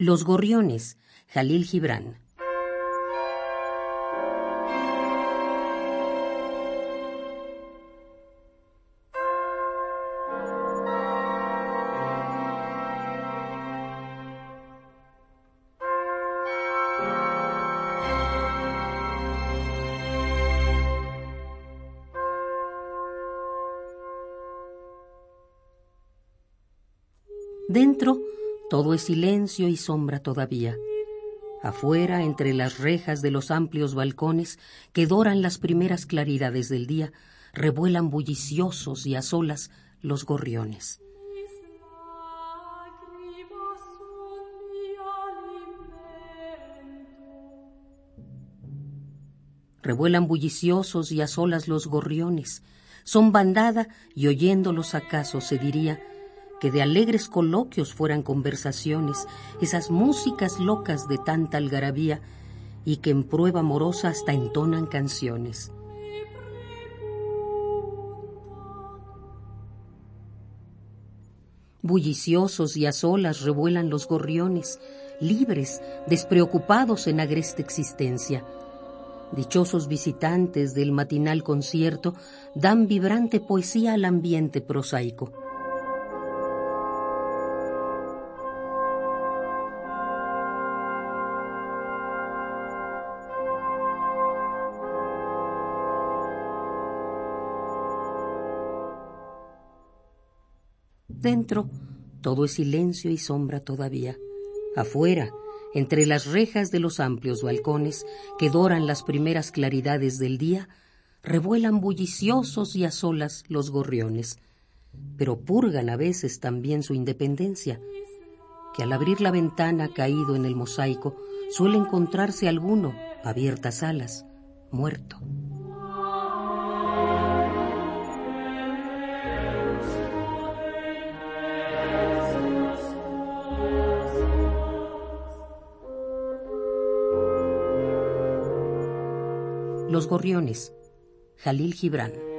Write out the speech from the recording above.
Los gorriones, Jalil Gibran. Dentro todo es silencio y sombra todavía. Afuera, entre las rejas de los amplios balcones que doran las primeras claridades del día, revuelan bulliciosos y a solas los gorriones. Revuelan bulliciosos y a solas los gorriones. Son bandada y oyéndolos acaso se diría que de alegres coloquios fueran conversaciones, esas músicas locas de tanta algarabía, y que en prueba amorosa hasta entonan canciones. Bulliciosos y a solas revuelan los gorriones, libres, despreocupados en agreste existencia. Dichosos visitantes del matinal concierto dan vibrante poesía al ambiente prosaico. Dentro, todo es silencio y sombra todavía. Afuera, entre las rejas de los amplios balcones que doran las primeras claridades del día, revuelan bulliciosos y a solas los gorriones, pero purgan a veces también su independencia, que al abrir la ventana caído en el mosaico suele encontrarse alguno, abiertas alas, muerto. Los Gorriones, Jalil Gibran.